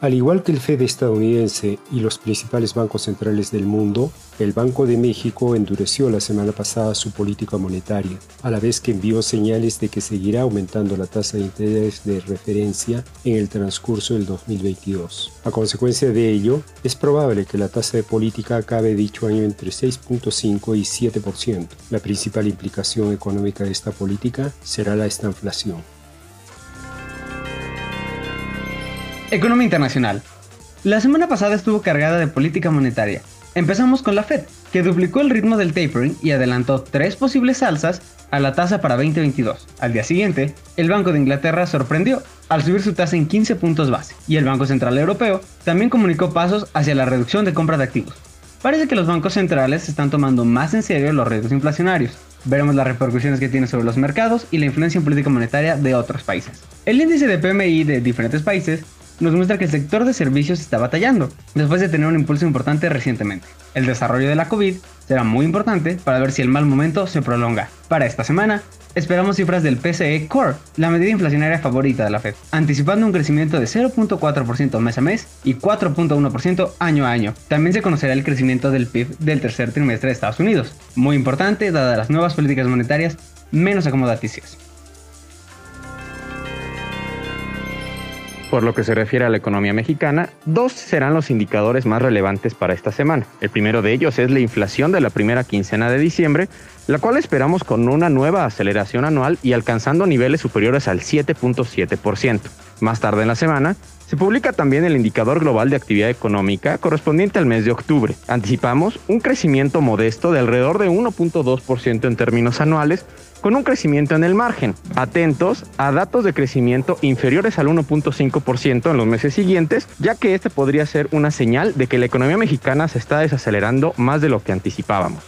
Al igual que el Fed estadounidense y los principales bancos centrales del mundo, el Banco de México endureció la semana pasada su política monetaria, a la vez que envió señales de que seguirá aumentando la tasa de interés de referencia en el transcurso del 2022. A consecuencia de ello, es probable que la tasa de política acabe dicho año entre 6.5 y 7%. La principal implicación económica de esta política será la estanflación. Economía internacional. La semana pasada estuvo cargada de política monetaria. Empezamos con la Fed, que duplicó el ritmo del tapering y adelantó tres posibles alzas a la tasa para 2022. Al día siguiente, el Banco de Inglaterra sorprendió al subir su tasa en 15 puntos base, y el Banco Central Europeo también comunicó pasos hacia la reducción de compra de activos. Parece que los bancos centrales están tomando más en serio los riesgos inflacionarios. Veremos las repercusiones que tiene sobre los mercados y la influencia en política monetaria de otros países. El índice de PMI de diferentes países nos muestra que el sector de servicios está batallando, después de tener un impulso importante recientemente. El desarrollo de la COVID será muy importante para ver si el mal momento se prolonga. Para esta semana, esperamos cifras del PCE Core, la medida inflacionaria favorita de la Fed, anticipando un crecimiento de 0.4% mes a mes y 4.1% año a año. También se conocerá el crecimiento del PIB del tercer trimestre de Estados Unidos, muy importante dadas las nuevas políticas monetarias menos acomodaticias. Por lo que se refiere a la economía mexicana, dos serán los indicadores más relevantes para esta semana. El primero de ellos es la inflación de la primera quincena de diciembre, la cual esperamos con una nueva aceleración anual y alcanzando niveles superiores al 7.7%. Más tarde en la semana, se publica también el indicador global de actividad económica correspondiente al mes de octubre. Anticipamos un crecimiento modesto de alrededor de 1.2% en términos anuales, con un crecimiento en el margen. Atentos a datos de crecimiento inferiores al 1.5% en los meses siguientes, ya que este podría ser una señal de que la economía mexicana se está desacelerando más de lo que anticipábamos.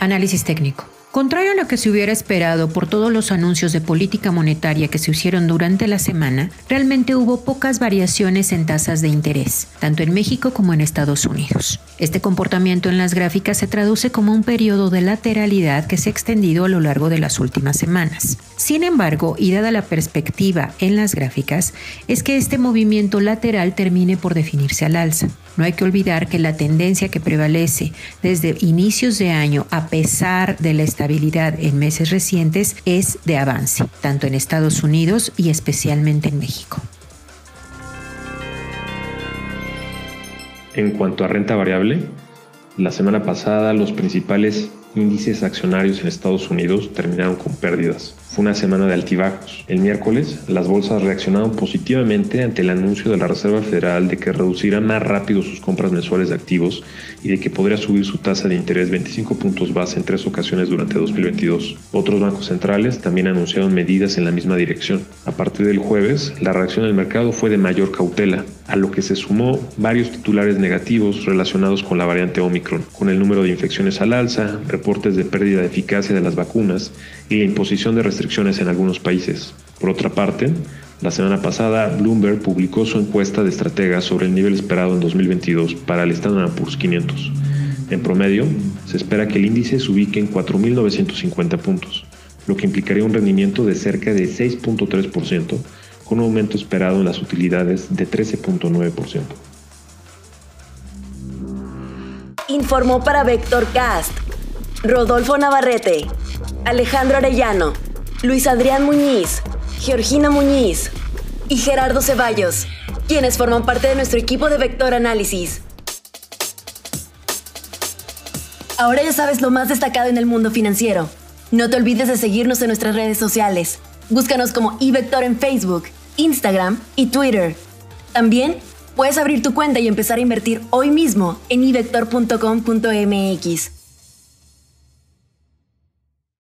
Análisis técnico. Contrario a lo que se hubiera esperado por todos los anuncios de política monetaria que se hicieron durante la semana, realmente hubo pocas variaciones en tasas de interés, tanto en México como en Estados Unidos. Este comportamiento en las gráficas se traduce como un periodo de lateralidad que se ha extendido a lo largo de las últimas semanas. Sin embargo, y dada la perspectiva en las gráficas, es que este movimiento lateral termine por definirse al alza. No hay que olvidar que la tendencia que prevalece desde inicios de año, a pesar de la estabilidad en meses recientes, es de avance, tanto en Estados Unidos y especialmente en México. En cuanto a renta variable, la semana pasada los principales índices accionarios en Estados Unidos terminaron con pérdidas. Fue una semana de altibajos. El miércoles, las bolsas reaccionaron positivamente ante el anuncio de la Reserva Federal de que reducirá más rápido sus compras mensuales de activos y de que podría subir su tasa de interés 25 puntos base en tres ocasiones durante 2022. Otros bancos centrales también anunciaron medidas en la misma dirección. A partir del jueves, la reacción del mercado fue de mayor cautela, a lo que se sumó varios titulares negativos relacionados con la variante Omicron, con el número de infecciones al alza, reportes de pérdida de eficacia de las vacunas y la imposición de restricciones en algunos países. Por otra parte, la semana pasada, Bloomberg publicó su encuesta de estrategas sobre el nivel esperado en 2022 para el Standard Poor's 500. En promedio, se espera que el índice se ubique en 4.950 puntos, lo que implicaría un rendimiento de cerca de 6.3%, con un aumento esperado en las utilidades de 13.9%. Informó para Vector Cast Rodolfo Navarrete, Alejandro Arellano, Luis Adrián Muñiz, Georgina Muñiz y Gerardo Ceballos, quienes forman parte de nuestro equipo de Vector Análisis. Ahora ya sabes lo más destacado en el mundo financiero. No te olvides de seguirnos en nuestras redes sociales. Búscanos como iVector en Facebook, Instagram y Twitter. También puedes abrir tu cuenta y empezar a invertir hoy mismo en ivector.com.mx.